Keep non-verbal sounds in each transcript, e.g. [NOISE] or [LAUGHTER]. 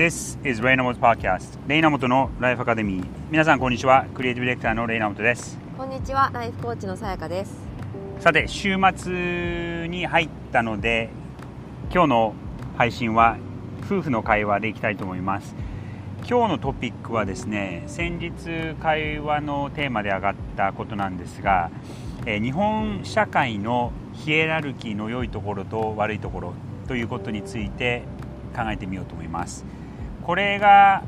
This is レイナモト Podcast レイナモトのライフアカデミー皆さんこんにちは。クリエイティブディレクターのレイナモトです。こんにちは。ライフコーチのさやかです。さて週末に入ったので今日の配信は夫婦の会話でいきたいと思います。今日のトピックはですね先日会話のテーマで上がったことなんですが、え日本社会のヒエラルキーの良いところと悪いところということについて考えてみようと思いますこれが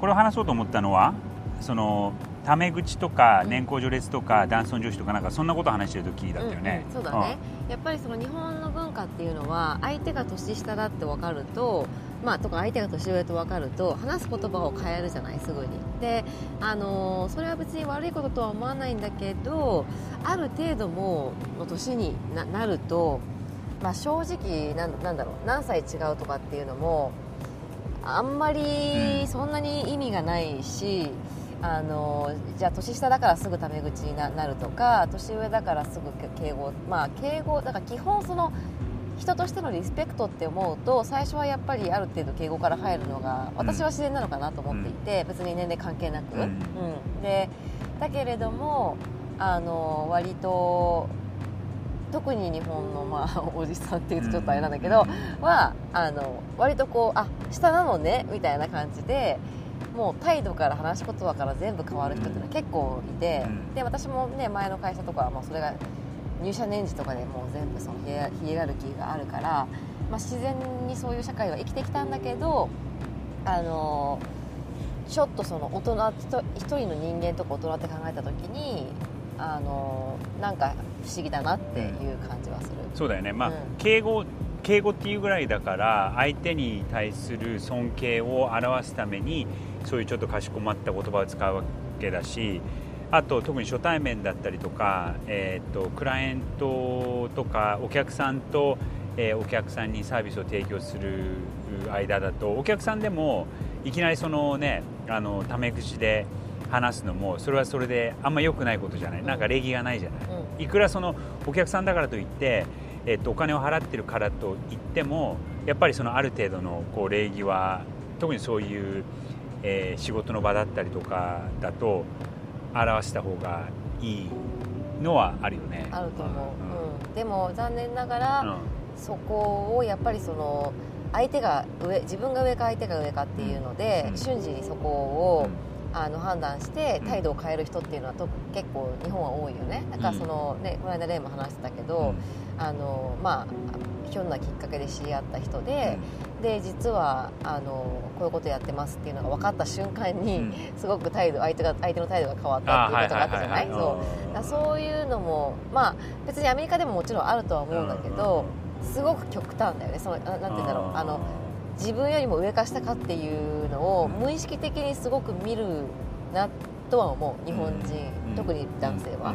これを話そうと思ったのはそのタメ口とか年功序列とか男尊女子とかなんかそんなことを話してる時だったよね、うんうん、そうだね、うん、やっぱりその日本の文化っていうのは相手が年下だって分かるとまあ、とか相手が年上と分かると話す言葉を変えるじゃないすぐに。で、あのー、それは別に悪いこととは思わないんだけどある程度もの年になると、まあ、正直ななんだろう何歳違うとかっていうのもあんまりそんなに意味がないし、あのじゃあ年下だからすぐタメ口になるとか年上だからすぐ敬語まあ敬語だから基本その人としてのリスペクトって思うと最初はやっぱりある程度敬語から入るのが私は自然なのかなと思っていて、別に年齢関係なく、うん、うん、でだけれどもあの割と特に日本の、まあ、おじさんっていうとちょっとあれなんだけど、はあの割とこうあ下なのねみたいな感じでもう態度から話し言葉から全部変わる人っていうのは結構いて、で私もね前の会社とかはもうそれが入社年次とかでもう全部そのヒエラルキーがあるから、まあ、自然にそういう社会は生きてきたんだけどあのちょっとその大人一人の人間とか大人って考えた時にあのなんか不思議だなっていう感じはする、うん、そうだよね。まあ、うん、敬語敬語っていうぐらいだから相手に対する尊敬を表すためにそういうちょっとかしこまった言葉を使うわけだしあと特に初対面だったりとか、えーと、クライアントとかお客さんと、えー、お客さんにサービスを提供する間だとお客さんでもいきなりそのねあのタメ口で話すのもそれはそれであんま良くないことじゃない。なんか礼儀がないじゃない、うん、いくらそのお客さんだからといって、えーと、お金を払ってるからといってもやっぱりそのある程度のこう礼儀は特にそういう、えー、仕事の場だったりとかだと表した方がいいのはあるよね。あると思う、うん、でも残念ながら、そこをやっぱりその相手が上自分が上か相手が上かっていうので、瞬時にそこを、あの判断して態度を変える人っていうのはと結構日本は多いよね。だからその、ね、この間例も話してたけど、あのまあひょんなきっかけで知り合った人で、で実はあのこういうことやってますっていうのが分かった瞬間に、[LAUGHS] すごく態度相手が相手の態度が変わったっていうことがあったじゃない？そう。そういうのもまあ別にアメリカでももちろんあるとは思うんだけど、すごく極端だよね。そのなんて言うんだろう。あの自分よりも上か下かっていうのを無意識的にすごく見るなとは思う日本人、特に男性は。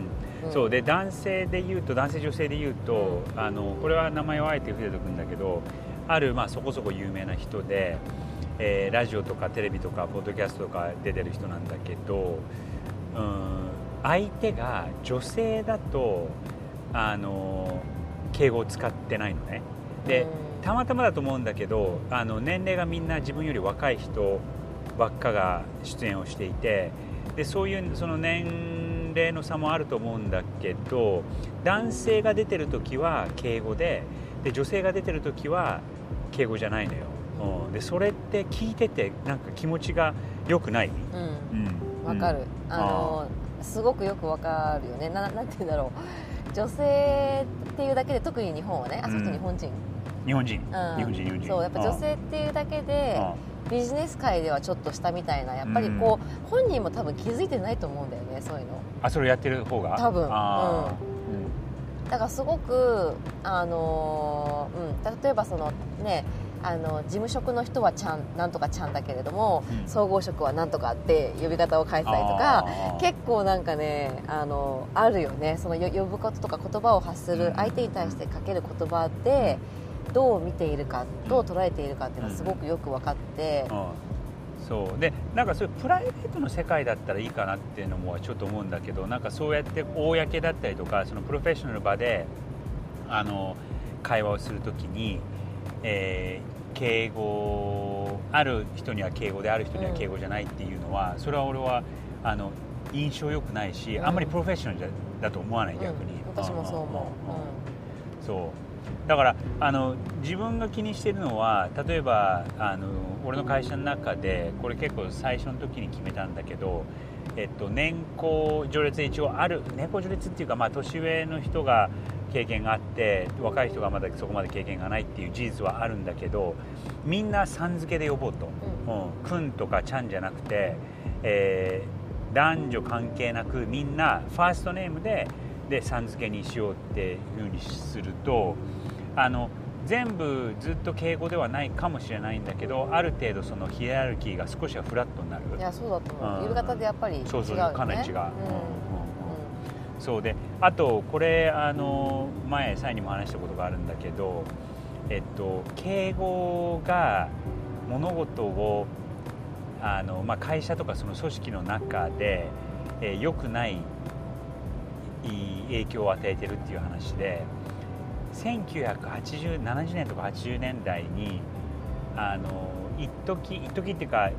そうで男性で言うと男性女性で言うと、あのこれは名前をあえて触れておくんだけどある、まあ、そこそこ有名な人で、えー、ラジオとかテレビとかポッドキャストとか出てる人なんだけど、うん、相手が女性だとあの敬語を使ってないのね。で、たまたまだと思うんだけどあの年齢がみんな自分より若い人ばっかが出演をしていてでそういうその年齢の差もあると思うんだけど男性が出てる時は敬語でで女性が出てる時は敬語じゃないのよ、うん、でそれって聞いててなんか気持ちが良くない。うん。わ、うん、かる、あのすごくよくわかるよね。ななんて言うんだろう。女性っていうだけで特に日本はねあそこ日本人、日本人、うん、日本人日本人。そうやっぱ女性っていうだけでビジネス界ではちょっと下みたいなやっぱりこう、うん、本人も多分気づいてないと思うんだよねそういうの。あそれやってる方が？多分。うん。だからすごくあのー、うん。例えばそのねあの事務職の人はちゃんなんとかちゃんだけれども、うん、総合職はなんとかって呼び方を変えたりとか結構なんかねあのあるよね。その呼ぶこととか言葉を発する相手に対してかける言葉で、うんどう見ているかどう捉えているかっていうのはすごくよく分かって、そう。でなんかそういうプライベートの世界だったらいいかなっていうのもちょっと思うんだけどなんかそうやって公だったりとかそのプロフェッショナル場であの会話をするときに、えー、敬語ある人には敬語である人には敬語じゃないっていうのは、それは俺はあの印象良くないし、うんあんまりプロフェッショナルじゃだと思わない逆に、うん。私もそう思う、んんん。そうだからあの自分が気にしてるのは例えばあの俺の会社の中でこれ結構最初の時に決めたんだけど、えっと、年功序列一応ある年功序列っていうか、まあ、年上の人が経験があって若い人がまだそこまで経験がないっていう事実はあるんだけどみんなさん付けで呼ぼうと、うん、くんとかちゃんじゃなくて、えー男女関係なくみんなファーストネームででさん付けにしようっていうふうにするとあの全部ずっと敬語ではないかもしれないんだけどある程度そのヒエラルキーが少しはフラットになる。うんいやそうだと思う、うん。夕方でやっぱり違うよねそうそうかなり違う、うん。うんそうであとこれあの前サイにも話したことがあるんだけどえっと敬語が物事をあの、まあ、会社とかその組織の中で、えー良くない影響を与えてるっていう話で1970年とか80年代にあの一時一時っていうか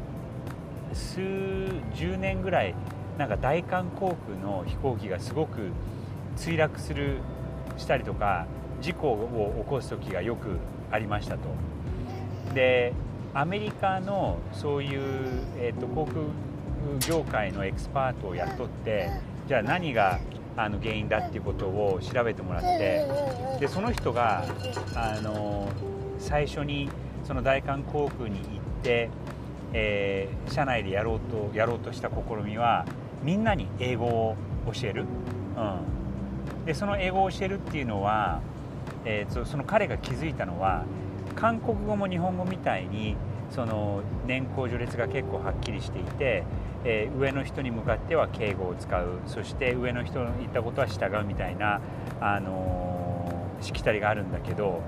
数十年ぐらいなんか大韓航空の飛行機がすごく墜落するしたりとか事故を起こす時がよくありましたと。でアメリカのそういう、えー、と航空業界のエキスパートを雇ってじゃあ何があの原因だっていうことを調べてもらってでその人があの最初にその大韓航空に行って、えー社内でやろうとやろうとした試みはみんなに英語を教える、うん、でその英語を教えるっていうのは、えーそその彼が気づいたのは韓国語も日本語みたいにその年功序列が結構はっきりしていて、えー上の人に向かっては敬語を使う。そして上の人の言ったことは従うみたいな、あのーしきたりがあるんだけど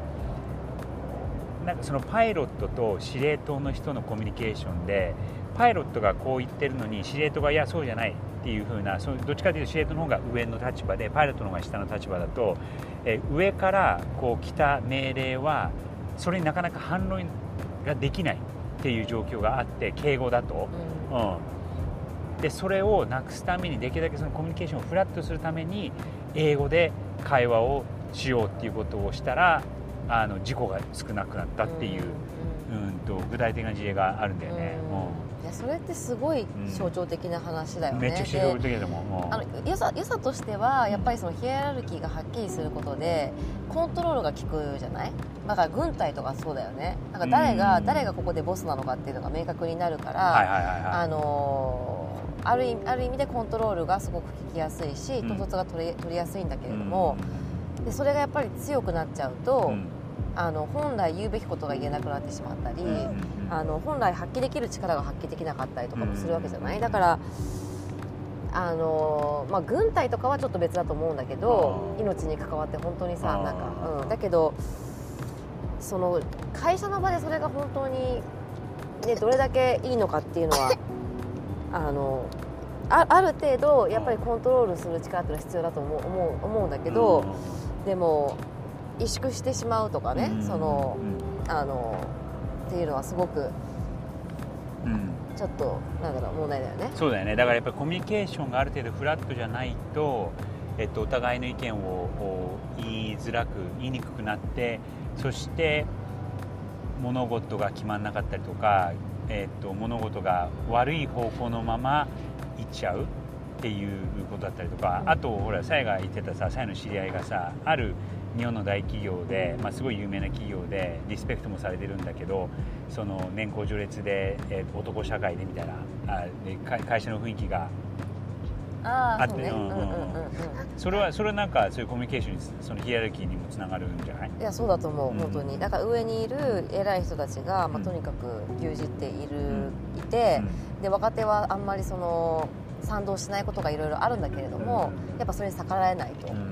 なんかそのパイロットと司令塔の人のコミュニケーションでパイロットがこう言ってるのに司令塔がいやそうじゃないっていう風なそうどっちかというと司令塔の方が上の立場でパイロットの方が下の立場だと、えー上からこう来た命令はそれになかなか反論ができないっていう状況があって敬語だと。うん。うん、でそれをなくすためにできるだけそのコミュニケーションをフラットするために英語で会話をしようっていうことをしたらあの事故が少なくなったっていう、うん、と具体的な事例があるんだよね、うん。いやそれってすごい象徴的な話だよね、うんめっちゃ視覚的だもん、うんあの良さ良さとしてはやっぱりそのヒエラルキーがはっきりすることでコントロールが効くじゃない？だから軍隊とかそうだよね。なんか誰が、うん。誰がここでボスなのかっていうのが明確になるから、はいはいはいはい。あのーある意味ある意味でコントロールがすごく効きやすいしうん。統率が取り取りやすいんだけれども、でそれがやっぱり強くなっちゃうと、うん。あの本来言うべきことが言えなくなってしまったり、あの本来発揮できる力が発揮できなかったりとかもするわけじゃない、うんだからあの、まあ、軍隊とかはちょっと別だと思うんだけど命に関わって本当にさなんか、うん、だけどその会社の場でそれが本当に、ね、どれだけいいのかっていうのはあのあある程度やっぱりコントロールする力っていうのは必要だと思う思う思うんだけど、でも萎縮してしまうとかね、うん。そのあのっていうのはすごくうん。うんちょっとなんだろう問題だよね。そうだよね。だからやっぱりコミュニケーションがある程度フラットじゃないと、えっと、お互いの意見を言いづらく言いにくくなってそして物事が決まらなかったりとか、えっと、物事が悪い方向のままいっちゃうっていうことだったりとか、うん。あとほらサイが言ってたさサイの知り合いがさある日本の大企業で、まあ、すごい有名な企業でリスペクトもされてるんだけどその年功序列で、えーと男社会でみたいなあで会会社の雰囲気があってああそうね。ううんうんん。うんううんうん。それはそれはなんかそういうコミュニケーションにそのヒエラルキーにもつながるんじゃない？いやそうだと思う、うん。本当に。だから上にいる偉い人たちが、まあ、うんとにかく牛耳っている、んいて、で若手はあんまりその賛同しないことがいろいろあるんだけれども、うん。やっぱそれに逆らえないと、うん。うん。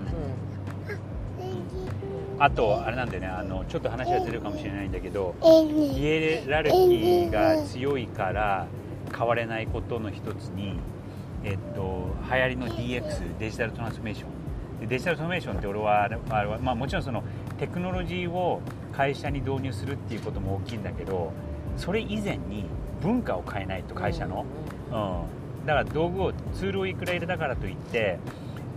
あとあれなんでねあのちょっと話はずれるかもしれないんだけどヒエラルキーが強いから変われないことの一つに、えっと、流行りの DX デジタルトランスフォーメーション。デジタルトランスフォーメーションって俺はあれあれは、まあ、もちろんそのテクノロジーを会社に導入するっていうことも大きいんだけどそれ以前に文化を変えないと会社の、うん、だから道具をツールをいくら入れたからといって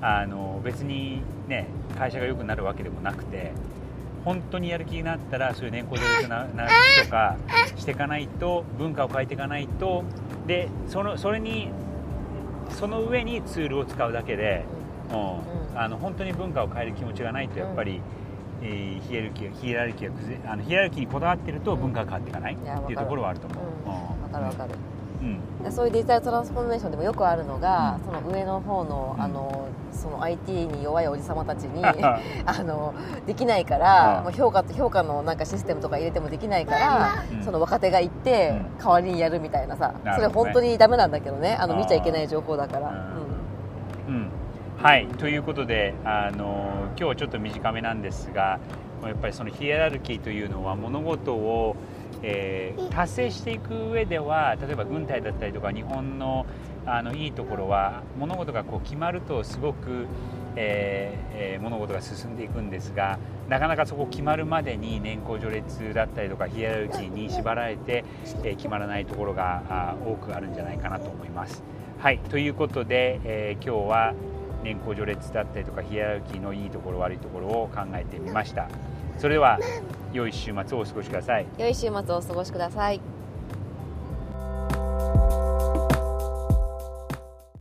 あの別にね会社が良くなるわけでもなくて本当にやる気になったらそういう年功序列ななとかしていかないと文化を変えていかないとでそのそれにその上にツールを使うだけで、うん、あの本当に文化を変える気持ちがないとやっぱり、えーヒエラルキーヒエラルキーがあのヒエラルキーにこだわってると文化が変わっていかないっていうところはあると思う。わかるわかる、うん。うんそういうデジタルトランスフォーメーションでもよくあるのが、うん。その上の方の,、うん。あのその IT に弱いおじさまたちに [LAUGHS] あのできないから、うんもう評価と評価のなんかシステムとか入れてもできないから、うん。その若手が行って、うん。代わりにやるみたいなさね。それ本当にダメなんだけどね。あの見ちゃいけない情報だから、うん。うん。はい。ということであの今日はちょっと短めなんですがやっぱりそのヒエラルキーというのは物事を、えー達成していく上では例えば軍隊だったりとか日本のあのいいところは物事がこう決まるとすごく、えーえー物事が進んでいくんですがなかなかそこ決まるまでに年功序列だったりとかヒエラルキーに縛られて、えー決まらないところが多くあるんじゃないかなと思います。はいということで、えー今日は年功序列だったりとかヒエラルキーのいいところ悪いところを考えてみましたそれでは良い週末をお過ごしください。良い週末をお過ごしください。